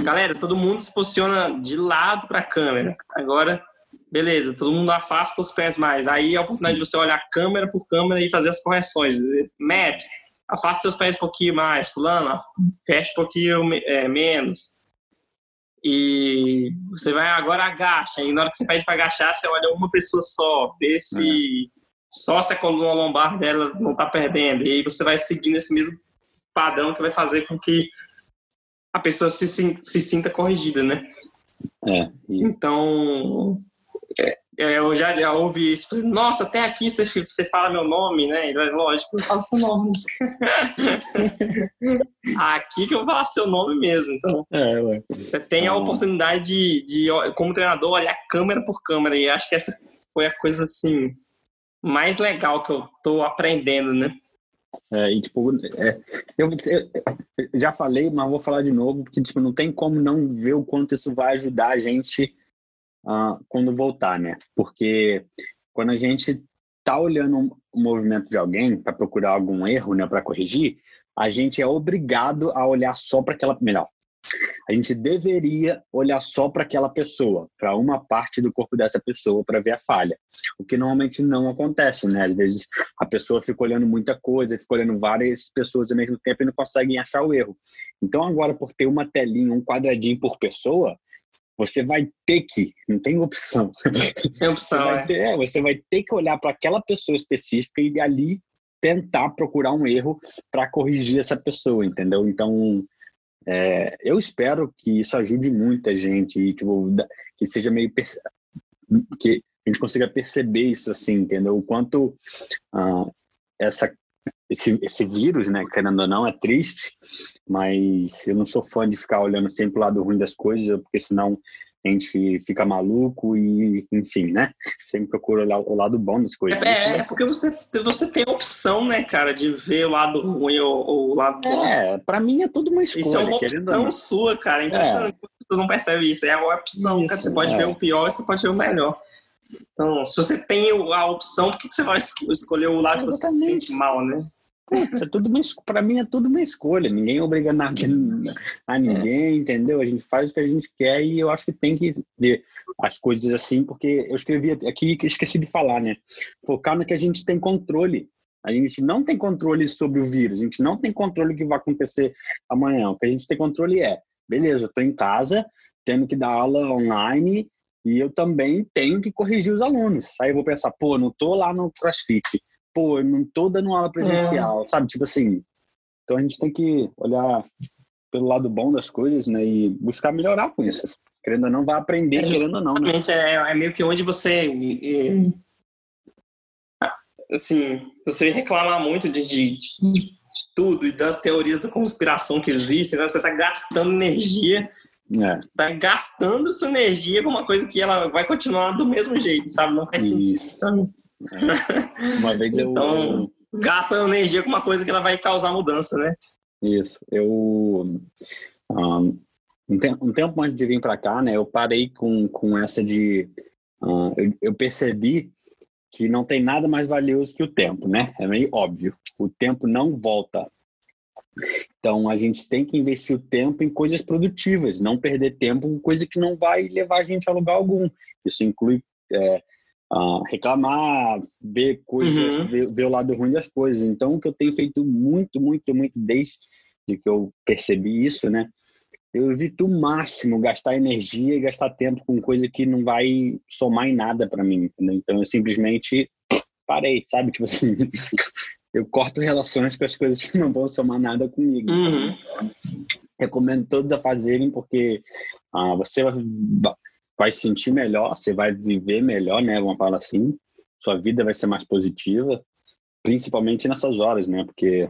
galera, todo mundo se posiciona de lado para a câmera. Agora, beleza, todo mundo afasta os pés mais. Aí é a oportunidade de você olhar câmera por câmera e fazer as correções. Matt, afasta seus pés um pouquinho mais. Fulano, fecha um pouquinho é, menos. E você vai agora agacha. E na hora que você pede para agachar, você olha uma pessoa só. Vê se é. só se a coluna lombar dela não está perdendo. E aí você vai seguindo esse mesmo padrão que vai fazer com que a pessoa se, se sinta corrigida, né? É, e... Então, é, é, eu já, já ouvi isso. Nossa, até aqui você, você fala meu nome, né? Lógico, eu falo seu nome. <laughs> aqui que eu vou falar seu nome mesmo. Então, é, ué. você tem a ah. oportunidade de, de, como treinador, olhar câmera por câmera. E acho que essa foi a coisa, assim, mais legal que eu tô aprendendo, né? É, e, tipo, é, eu, eu, já falei, mas vou falar de novo, porque tipo, não tem como não ver o quanto isso vai ajudar a gente uh, quando voltar, né? Porque quando a gente tá olhando o movimento de alguém para procurar algum erro, né, para corrigir, a gente é obrigado a olhar só para aquela melhor. A gente deveria olhar só para aquela pessoa, para uma parte do corpo dessa pessoa para ver a falha. O que normalmente não acontece, né? Às vezes a pessoa fica olhando muita coisa, fica olhando várias pessoas ao mesmo tempo e não consegue achar o erro. Então agora por ter uma telinha, um quadradinho por pessoa, você vai ter que, não tem opção. Tem opção, você vai, ter, é, você vai ter que olhar para aquela pessoa específica e ali tentar procurar um erro para corrigir essa pessoa, entendeu? Então, é, eu espero que isso ajude muita gente e tipo, que seja meio que a gente consiga perceber isso assim, entendeu? O quanto uh, essa esse, esse vírus, né, querendo ou não, é triste, mas eu não sou fã de ficar olhando sempre o lado ruim das coisas, porque senão a gente fica maluco e, enfim, né? Sempre procura olhar o lado bom das coisas. É, é porque você, você tem a opção, né, cara, de ver o lado ruim ou, ou o lado bom. É, pra mim é tudo uma escolha. Isso é uma opção sua, cara. É impressionante. É. As pessoas não percebem isso. É uma opção, isso, cara. Você pode é. ver o pior e você pode ver o melhor. Então, se você tem a opção, por que você vai escolher o lado que você se sente mal, né? Putz, é tudo para mim é tudo uma escolha. Ninguém obriga nada a ninguém, entendeu? A gente faz o que a gente quer e eu acho que tem que ver as coisas assim, porque eu escrevi aqui que esqueci de falar, né? Focar no que a gente tem controle. A gente não tem controle sobre o vírus, a gente não tem controle do que vai acontecer amanhã. O que a gente tem controle é, beleza, eu tô em casa, tendo que dar aula online e eu também tenho que corrigir os alunos. Aí eu vou pensar, pô, não tô lá no CrossFit pô, eu não tô dando aula presencial, é. sabe? Tipo assim, então a gente tem que olhar pelo lado bom das coisas, né? E buscar melhorar com isso. Querendo ou não, vai aprender, é, querendo ou não, né? É, é meio que onde você... É, assim, você reclamar muito de, de, de, de, tudo e das teorias da conspiração que existem, né? você tá gastando energia é. Você tá gastando sua energia com uma coisa que ela vai continuar do mesmo jeito, sabe? Não faz sentido. Uma vez eu. Então, gasta energia com uma coisa que ela vai causar mudança, né? Isso. Eu. Um, um, tempo, antes de vir para cá, né, eu parei com, com essa de. Uh, eu, eu percebi que não tem nada mais valioso que o tempo, né? É meio óbvio. O tempo não volta. Então a gente tem que investir o tempo em coisas produtivas, não perder tempo com coisa que não vai levar a gente a lugar algum. Isso inclui é, uh, reclamar, ver coisas, uhum. ver, ver, o lado ruim das coisas. Então, o que eu tenho feito muito, muito, muito desde que eu percebi isso, né? Eu evito o máximo gastar energia e gastar tempo com coisa que não vai somar em nada para mim. Né? Então, eu simplesmente parei, sabe? <laughs> Tipo assim, eu corto relações com as coisas que não vão somar nada comigo. Uhum. recomendo todos a fazerem porque ah, você vai vai se sentir melhor, você vai viver melhor, né? Vamos falar assim. Sua vida vai ser mais positiva, principalmente nessas horas, né? Porque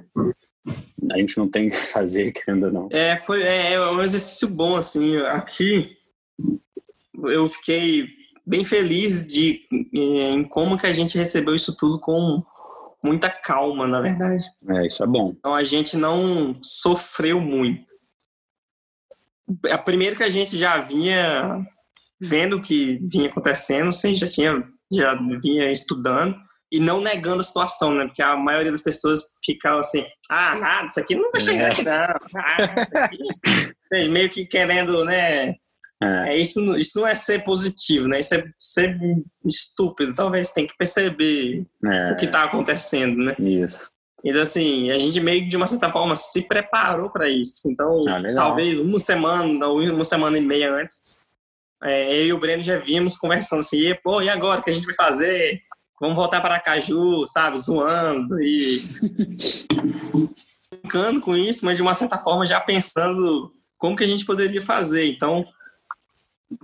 a gente não tem que fazer, <laughs> querendo ou não. É, foi, é, é um exercício bom, assim. Aqui eu fiquei bem feliz de em como que a gente recebeu isso tudo com muita calma, na verdade. É, isso é bom. Então a gente não sofreu muito. A primeira que a gente já vinha vendo o que vinha acontecendo, você já tinha já vinha estudando e não negando a situação, né? Porque a maioria das pessoas ficava assim, ah, nada, isso aqui não vai chegar aqui, não. Ah, isso aqui meio que querendo, né? É. é. isso, isso não é ser positivo, né? Isso é ser estúpido. Talvez tem que perceber é. o que está acontecendo, né? Isso. Então, assim, a gente meio que, de uma certa forma, se preparou para isso. Então, ah, talvez uma semana, uma semana e meia antes, é, eu e o Breno já vimos conversando assim, e, pô, e agora, o que a gente vai fazer? Vamos voltar para Caju, sabe? Zoando e... <laughs> brincando com isso, mas de uma certa forma já pensando como que a gente poderia fazer. Então,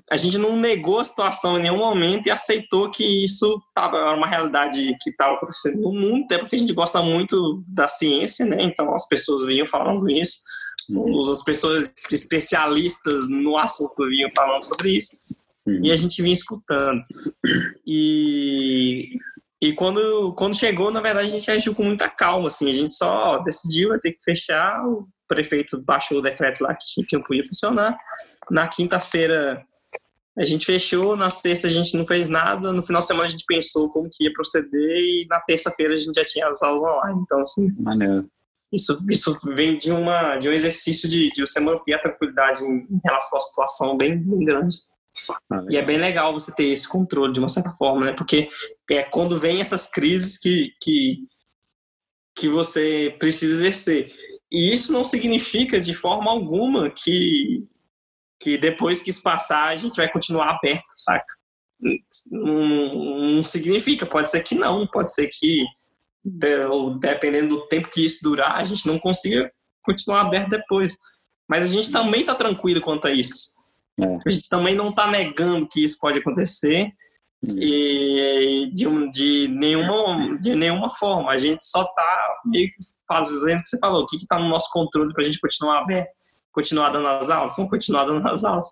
a gente não negou a situação em nenhum momento e aceitou que isso estava uma realidade que estava acontecendo no mundo, até porque a gente gosta muito da ciência, né? Então as pessoas vinham falando isso, as pessoas especialistas no assunto vinham falando sobre isso e a gente vinha escutando. E e quando, quando chegou, na verdade, a gente agiu com muita calma, assim, a gente só ó, decidiu, vai ter que fechar, o prefeito baixou o decreto lá que, que não podia funcionar. Na quinta-feira a gente fechou, na sexta a gente não fez nada, no final de semana a gente pensou como que ia proceder e na terça-feira a gente já tinha as aulas online. Então, assim, Maneiro. Isso, isso vem de, uma, de um exercício de, de você manter a tranquilidade em, em relação à situação bem, bem grande. Ah, e é bem legal você ter esse controle de uma certa forma, né? Porque é quando vem essas crises que, que, que você precisa exercer. E isso não significa de forma alguma que que depois que isso passar, a gente vai continuar aberto, saca? Não, não significa, pode ser que não, pode ser que, dependendo do tempo que isso durar, a gente não consiga continuar aberto depois. Mas a gente também está tranquilo quanto a isso. É. A gente também não está negando que isso pode acontecer hum. e de, de, nenhuma, de nenhuma forma. A gente só está meio que fazendo o que você falou, o que está no nosso controle para a gente continuar aberto continuar dando as aulas? Vamos continuar dando as aulas.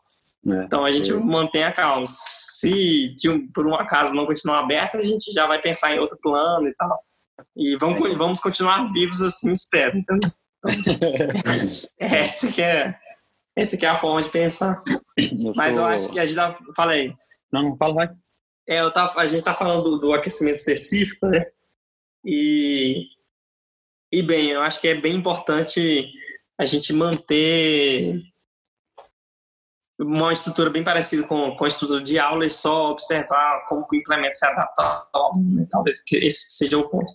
É, então a gente é. mantém a calma. Se por um acaso não continuar aberto, a gente já vai pensar em outro plano e tal. E vamos, é. vamos continuar vivos assim, espero. Então, <laughs> essa que é essa que é a forma de pensar. Eu Mas sou... eu acho que a gente tá, falei. Não, não fala, vai. É, eu tava, a gente tá falando do, do aquecimento específico, né? E e bem, eu acho que é bem importante a gente manter uma estrutura bem parecida com, com a estrutura de aula e só observar como o implemento se adapta ao né? Talvez que esse seja o ponto.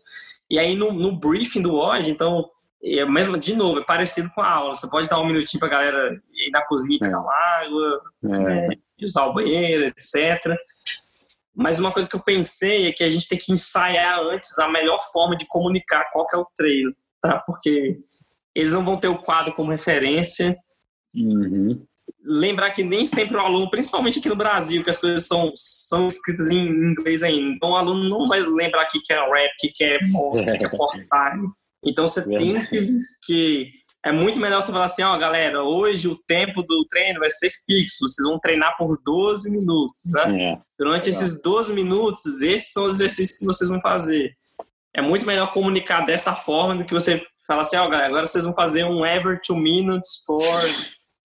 E aí no, no briefing do WOD, então, é mesmo, de novo, é parecido com a aula. Você pode dar um minutinho para a galera ir na cozinha pegar uma água, é. né, usar o banheiro, etc. Mas uma coisa que eu pensei é que a gente tem que ensaiar antes a melhor forma de comunicar qual que é o treino, tá? Porque eles não vão ter o quadro como referência. Uhum. Lembrar que nem sempre o aluno, principalmente aqui no Brasil, que as coisas são, são escritas em inglês ainda, então o aluno não vai lembrar o que é rap, o que é pop, que é <laughs> time. Então você tem que, que é muito melhor você falar assim, ó, oh, galera, hoje o tempo do treino vai ser fixo, vocês vão treinar por 12 minutos, né? É. Durante esses 12 minutos, esses são os exercícios que vocês vão fazer. É muito melhor comunicar dessa forma do que você fala assim, ó, oh, galera, agora vocês vão fazer um ever two minutes for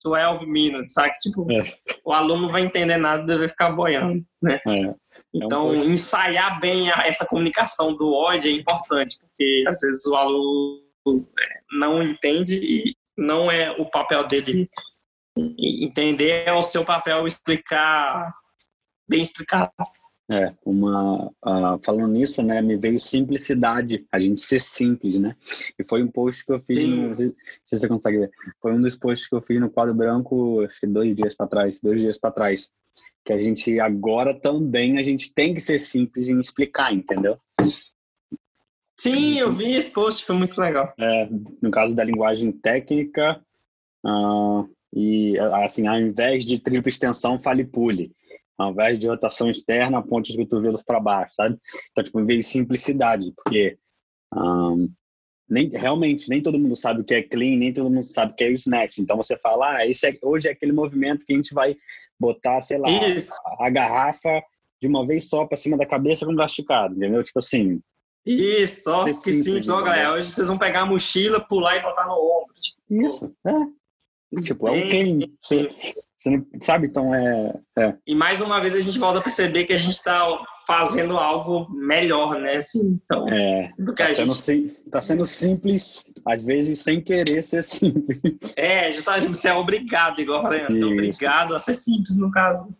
12 minutes, sabe? Tipo, é. o aluno não vai entender nada, deve ficar boiando, né? É. Então, é um ensaiar bem a, essa comunicação do ódio é importante, porque às vezes o aluno é, não entende e não é o papel dele entender, é o seu papel explicar bem explicado. É, uma, uh, falando nisso, né, me veio simplicidade, a gente ser simples, né? E foi um post que eu fiz, no, se você consegue ver, foi um dos posts que eu fiz no quadro branco, acho que dois dias para trás, dois dias para trás, que a gente agora também a gente tem que ser simples em explicar, entendeu? Sim, eu vi esse post, foi muito legal. É, no caso da linguagem técnica, uh, e assim, ao invés de tripla extensão, fale pule ao invés de rotação externa, ponte os cotovelos para baixo, sabe? Então, tipo, veio simplicidade, porque um, nem, realmente nem todo mundo sabe o que é clean, nem todo mundo sabe o que é o snatch. Então, você fala, ah, esse é, hoje é aquele movimento que a gente vai botar, sei lá, a, a, garrafa de uma vez só para cima da cabeça com gás esticado, entendeu? Tipo assim. Isso, só que simples, ó, galera. Hoje vocês vão pegar a mochila, pular e botar no ombro. Tipo, Isso, é. Tipo, é o quem. Você, você não sabe, então é, é, E mais uma vez a gente volta a perceber que a gente está fazendo algo melhor, né? Assim, então, é, do que tá, a sendo, gente... tá sendo simples, às vezes sem querer ser simples. É, justamente você é obrigado, igual eu falei, você é obrigado a ser simples no caso.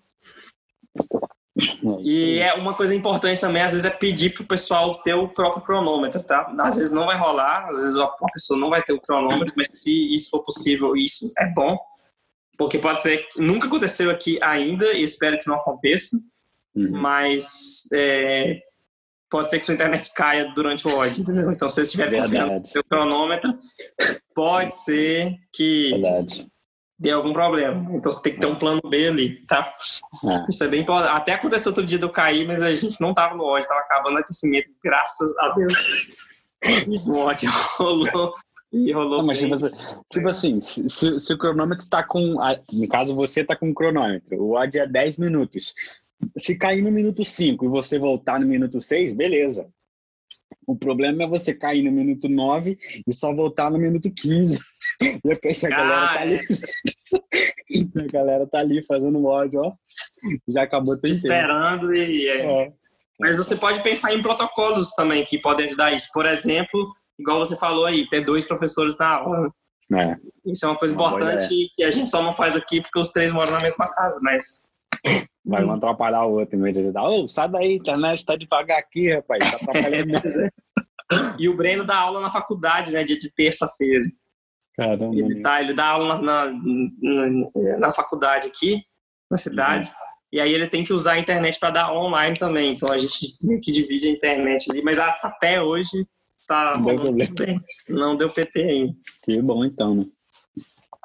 É e é uma coisa importante também, às vezes, é pedir pro pessoal ter o próprio cronômetro, tá? Às vezes não vai rolar, às vezes a pessoa não vai ter o cronômetro, mas se isso for possível, isso é bom. Porque pode ser, nunca aconteceu aqui ainda, e espero que não aconteça, uhum. mas é, pode ser que sua internet caia durante o ódio, entendeu? <laughs> Então, se você estiver confiando no seu cronômetro, pode ser que Verdade de algum problema. Então você tem que ter um plano B ali, tá? É. Isso é bem importante. Até aconteceu outro dia eu cair, mas a gente não tava no ódio, tava acabando o aquecimento, graças a Deus. <laughs> o ódio rolou. E rolou não, mas tipo, assim, tipo assim, se, se, o cronômetro tá com. No caso, você tá com o cronômetro, o ódio é 10 minutos. Se cair no minuto 5 e você voltar no minuto 6, beleza. O problema é você cair no minuto 9 e só voltar no minuto 15. De repente a galera tá ali. <laughs> a galera tá ali fazendo ódio, ó. Já acabou Te esperando e. É. É. Mas você pode pensar em protocolos também que podem ajudar isso. Por exemplo, igual você falou aí, ter dois professores na aula. É. Isso é uma coisa uma importante que a gente só não faz aqui porque os três moram na mesma casa, mas. Vai um atrapalhar o outro em vez de ajudar. Ô, sai daí, internet tá devagar aqui, rapaz. Tá atrapalhando. <laughs> é. E o Breno dá aula na faculdade, né? Dia de terça-feira. Caramba. Ele, tá, ele dá aula na, na, na faculdade aqui, na cidade. Uhum. E aí ele tem que usar a internet para dar online também. Então a gente meio que divide a internet ali. Mas até hoje tá não deu, bem. não deu PT ainda. Que bom então, né?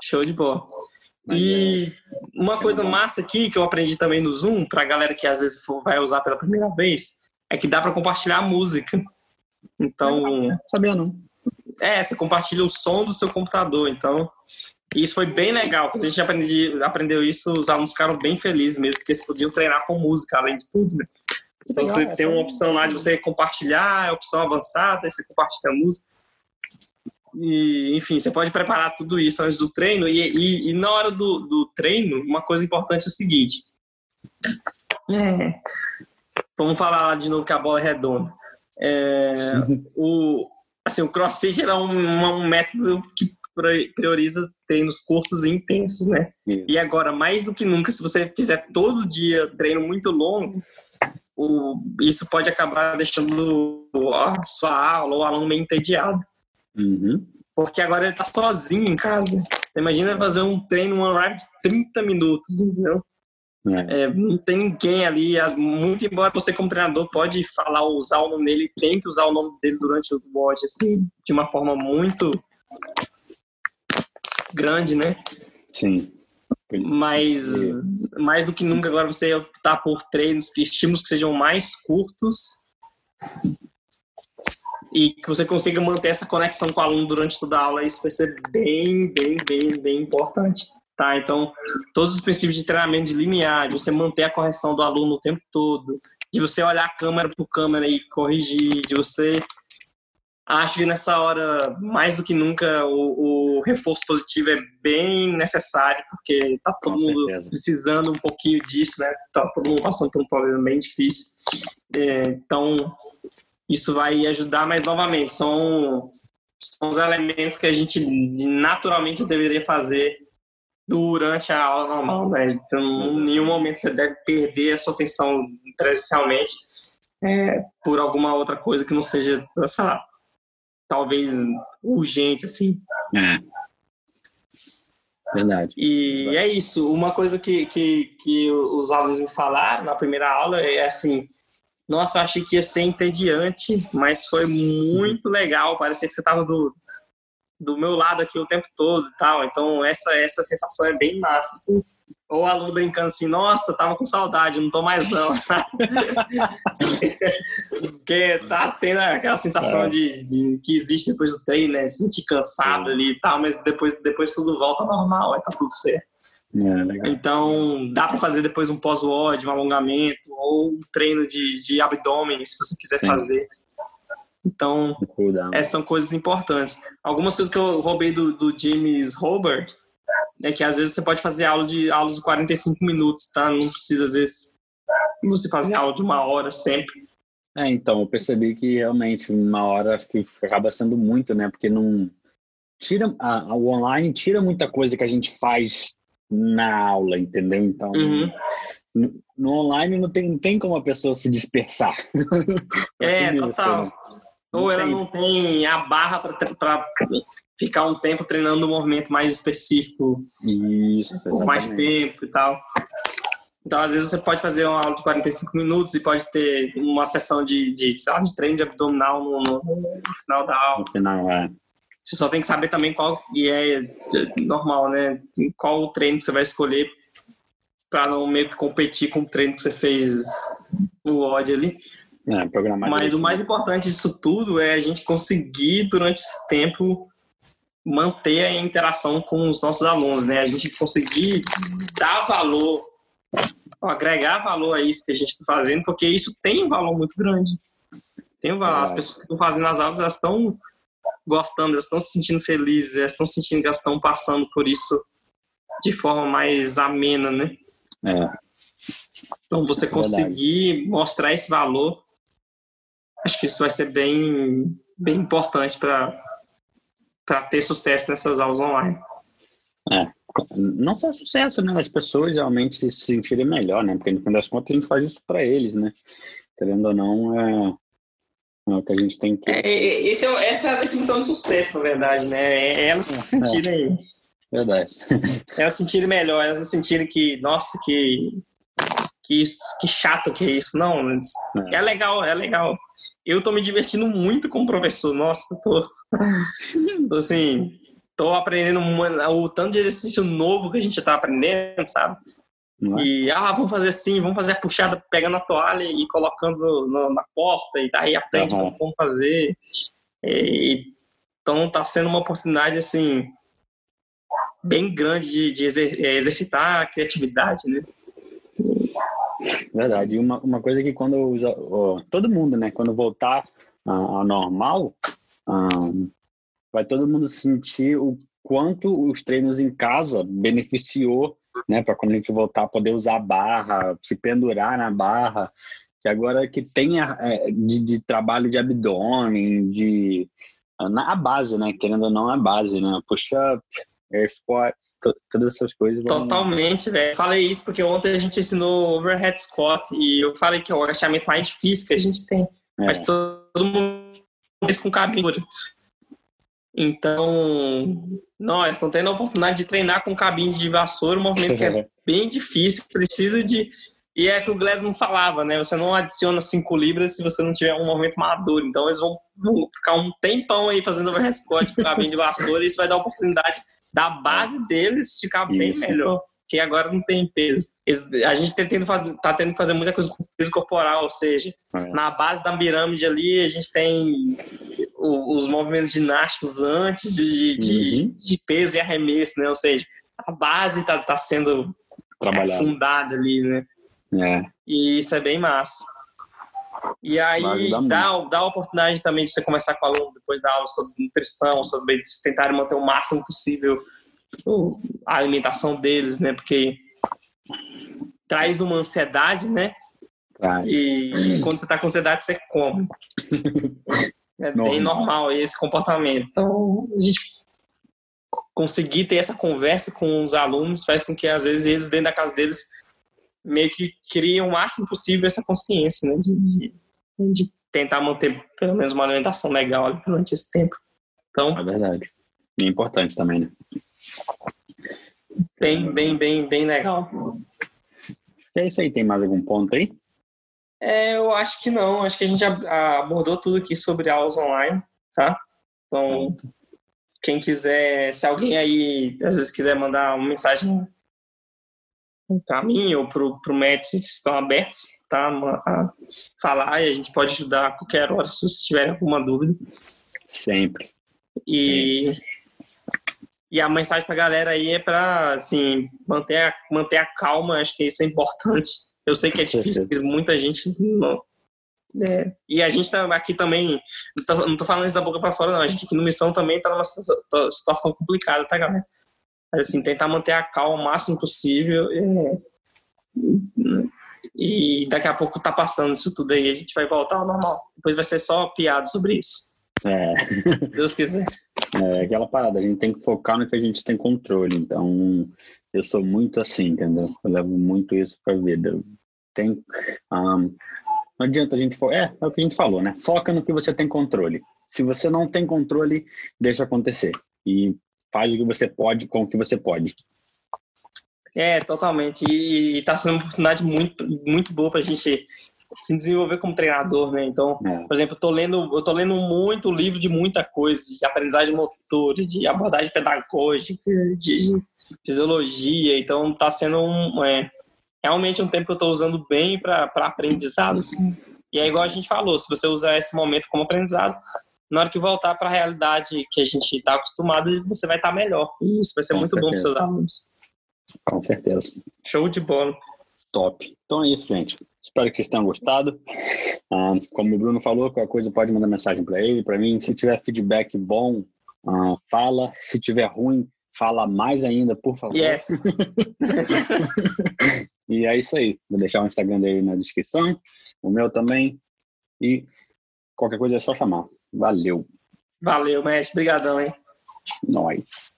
Show de bola. Mas e é... uma coisa massa aqui que eu aprendi também no Zoom, pra galera que às vezes vai usar pela primeira vez, é que dá para compartilhar a música. Então. Não sabia não. É, você compartilha o som do seu computador. Então, isso foi bem legal. Quando a gente aprendi, aprendeu isso, os alunos ficaram bem felizes mesmo, porque eles podiam treinar com música, além de tudo, né? Então, você tem uma opção lá de você compartilhar, a opção avançada, aí você compartilha a música. E, enfim, você pode preparar tudo isso antes do treino. E, e, e na hora do, do, treino, uma coisa importante é o seguinte. É, vamos falar de novo que a bola é redonda. É, o, assim, o crossfit é um, um método que prioriza treinos curtos e intensos, né? Isso. E agora, mais do que nunca, se você fizer todo dia treino muito longo, o, isso pode acabar deixando a sua aula ou o aluno meio entediado. Uhum. Porque agora ele tá sozinho em casa. Imagina fazer um treino, um ride de 30 minutos, entendeu? É. É, não tem ninguém ali. Muito embora você, como treinador, pode falar usar o nome dele, tem que usar o nome dele durante o watch, assim, de uma forma muito grande, né? Sim. Mas mais do que nunca agora você optar por treinos que estímulos que sejam mais curtos e que você consiga manter essa conexão com o aluno durante toda a aula, isso vai ser bem, bem, bem, bem importante. Tá? Então, todos os princípios de treinamento de limiar, de você manter a correção do aluno o tempo todo, de você olhar a câmera por câmera e corrigir, de você. Acho que nessa hora, mais do que nunca, o, o reforço positivo é bem necessário, porque tá todo Com mundo certeza. precisando um pouquinho disso, né? Tá todo mundo passando por um problema bem difícil. É, então, isso vai ajudar, mas novamente, são, são os elementos que a gente naturalmente deveria fazer durante a aula normal, né? Então, em nenhum momento você deve perder a sua atenção presencialmente é, por alguma outra coisa que não seja, sei lá, talvez urgente, assim. É. Verdade. E é isso. Uma coisa que, que, que os alunos me falaram na primeira aula é assim: nossa, eu achei que ia ser entediante, mas foi muito legal. Parecia que você estava do, do meu lado aqui o tempo todo e tal. Então, essa, essa sensação é bem massa, assim. Ou o aluno brincando assim, nossa, tava com saudade, não tô mais não, <laughs> sabe? Porque tá tendo aquela sensação é. de, de, que existe depois do treino, né? Se sentir cansado Sim. ali e tal, mas depois, depois tudo volta normal, aí tá tudo certo. É, então, dá para fazer depois um pós-WOD, um alongamento, ou um treino de, de abdômen, se você quiser Sim. fazer. Então, essas são coisas importantes. Algumas coisas que eu roubei do, do James Robert É que às vezes você pode fazer aula de aulas de 45 minutos, tá? Não precisa, às vezes, você fazer aula de uma hora sempre. É, então, eu percebi que realmente uma hora acho que acaba sendo muito, né? Porque não. Tira, a, a, o online tira muita coisa que a gente faz na aula, entendeu? Então, Uhum. no, no online não tem, não tem como a pessoa se dispersar. <laughs> É, Tem isso, total. né? Ou ela tem. não tem a barra para ficar um tempo treinando um movimento mais específico, Isso, por mais tempo e tal. Então, às vezes, você pode fazer uma aula de 45 minutos e pode ter uma sessão de, de, sei lá, de treino de abdominal no, no- final da aula. No final, é. Você só tem que saber também qual, e é normal, né? Qual o treino que você vai escolher para não meio que competir com o treino que você fez no odd ali. É, programar Mas o mais importante disso tudo é a gente conseguir, durante esse tempo, manter a interação com os nossos alunos, né? A gente conseguir dar valor, agregar valor a isso que a gente está fazendo, porque isso tem um valor muito grande. Tem um valor. As Verdade. pessoas que estão fazendo as aulas, elas estão gostando, elas estão se sentindo felizes, elas estão sentindo que elas estão passando por isso de forma mais amena, né? É, Então, você Verdade. conseguir mostrar esse valor, acho que isso vai ser bem, bem importante para ter sucesso nessas aulas online. não só sucesso, né? As pessoas realmente se sentirem melhor, né? Porque no fim das contas a gente faz isso para eles, né? Querendo ou não, é, é o que a gente tem que. esse é, essa é a definição de sucesso, na verdade, né? É elas se sentirem, Verdade. <laughs> elas se sentirem melhor, elas não sentirem que, nossa, que, que, isso, que chato que é isso. Não, É. é legal, é legal. Eu tô me divertindo muito como professor. Nossa, tô, tô assim, tô aprendendo uma- o tanto de exercício novo que a gente tá aprendendo, sabe? É? E, ah, vamos fazer assim, vamos fazer a puxada pegando a toalha e colocando no- na porta, e daí aprende Aham. como fazer. E, então tá sendo uma oportunidade, assim, bem grande de, de exer- eh, exercitar a criatividade, né? Verdade. E uma, uma coisa que quando os- ó, todo mundo, né, quando voltar ah, ao normal, ah, vai todo mundo sentir o quanto os treinos em casa beneficiou, né, para quando a gente voltar a poder usar a barra, se pendurar na barra, que agora que tenha é, de, de trabalho de abdômen, de na a base, né, querendo ou não a base, né, push-up, air squats, to- todas essas coisas. Totalmente, velho. Falei isso porque ontem a gente ensinou overhead squat e eu falei que é o agachamento mais difícil que a gente tem. É. Mas todo mundo fez com cabine. Então, nós estamos tendo a oportunidade de treinar com cabine de vassoura, um movimento que é <laughs> bem difícil, precisa de. E é que o Glesman falava, né? Você não adiciona 5 libras se você não tiver um movimento maduro. Então, eles vão, vão ficar um tempão aí fazendo overhead squat com cabine de vassoura e isso vai dar oportunidade da base deles ficar bem Isso. melhor. Porque agora não tem peso. Eles- a gente tá tendo, faz- tá tendo que fazer muita coisa com peso corporal, ou seja, É. na base da pirâmide ali, a gente tem o- os movimentos ginásticos antes de, de, Uhum. de peso e arremesso, né? Ou seja, a base tá, tá sendo trabalhar. fundada ali, né? É. E isso é bem massa. E aí dá, dá a oportunidade também de você conversar com o aluno depois da aula sobre nutrição, sobre eles tentarem manter o máximo possível o- a alimentação deles, né? Porque traz uma ansiedade, né? Traz. E quando você tá com ansiedade, você come. <laughs> É bem Normal. normal esse comportamento. Então, a gente conseguir ter essa conversa com os alunos faz com que, às vezes, eles, dentro da casa deles, meio que criem o máximo possível essa consciência, né? De, de, de tentar manter, pelo menos, uma alimentação legal ali durante esse tempo. Então, É verdade. E é importante também, né? bem, bem, bem, bem legal. É isso aí. Tem mais algum ponto aí? É, eu acho que não. Acho que a gente ab- abordou tudo aqui sobre aulas online, tá? Então, quem quiser, se alguém aí às vezes quiser mandar uma mensagem para mim ou pro Matt, vocês estão abertos, tá? A falar e a gente pode ajudar a qualquer hora se vocês tiverem alguma dúvida. Sempre. E, e a mensagem pra galera aí é para assim, manter a, manter a calma, acho que isso é importante. Eu sei que é difícil, muita gente não. é, e a gente tá aqui também, não tô falando isso da boca para fora, não. A gente aqui no Missão também tá numa situa- situação complicada, tá, galera? Mas, assim, tentar manter a calma o máximo possível. É... E daqui a pouco tá passando isso tudo aí, a gente vai voltar ao normal. Depois vai ser só piada sobre isso. É. Deus quiser. É aquela parada, a gente tem que focar no que a gente tem controle. Então, eu sou muito assim, entendeu? Eu levo muito isso pra vida. Tem, um, não adianta a gente. É, é o que a gente falou, né? Foca no que você tem controle. Se você não tem controle, deixa acontecer. E faz o que você pode com o que você pode. É, totalmente. E está sendo uma oportunidade muito, muito boa para a gente se desenvolver como treinador, né? Então, é. por exemplo, eu tô lendo, eu tô lendo muito livro de muita coisa, de aprendizagem motora, de abordagem pedagógica, de fisiologia. Então, está sendo um, é, realmente um tempo que eu estou usando bem para aprendizado. Assim. E é igual a gente falou, se você usar esse momento como aprendizado, na hora que voltar para a realidade que a gente está acostumado, você vai estar tá melhor. E isso vai ser Com muito certeza. bom para seus alunos. Com certeza. Show de bola. Top. Então é isso, gente. Espero que vocês tenham gostado. Ah, como o Bruno falou, qualquer coisa pode mandar mensagem para ele, para mim. Se tiver feedback bom, ah, fala. Se tiver ruim, fala mais ainda, por favor. Yes. <laughs> e é isso aí. Vou deixar o Instagram dele na descrição, o meu também. E qualquer coisa é só chamar. Valeu. Valeu, mestre. Obrigadão, hein? Nós.